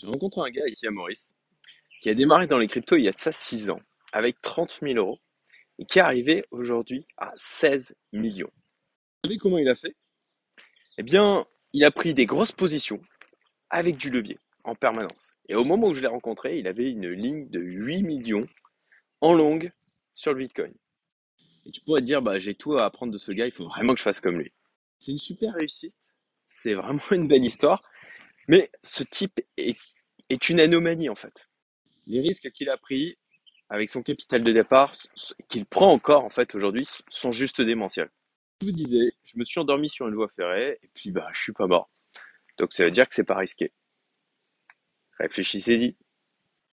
J'ai rencontré un gars ici à Maurice qui a démarré dans les cryptos il y a de ça 6 ans avec 30 000 euros et qui est arrivé aujourd'hui à 16 millions. Vous savez comment il a fait? Eh bien, il a pris des grosses positions avec du levier en permanence. Et au moment où je l'ai rencontré, il avait une ligne de 8 millions en longue sur le Bitcoin. Et tu pourrais te dire, bah, j'ai tout à apprendre de ce gars, il faut vraiment que je fasse comme lui. C'est une super réussite, c'est vraiment une belle histoire, mais ce type est, est une anomalie en fait. Les risques qu'il a pris avec son capital de départ, qu'il prend encore en fait aujourd'hui, sont juste démentiels. Je vous disais, je me suis endormi sur une voie ferrée et puis bah je suis pas mort. Donc ça veut dire que c'est pas risqué. Réfléchissez-y.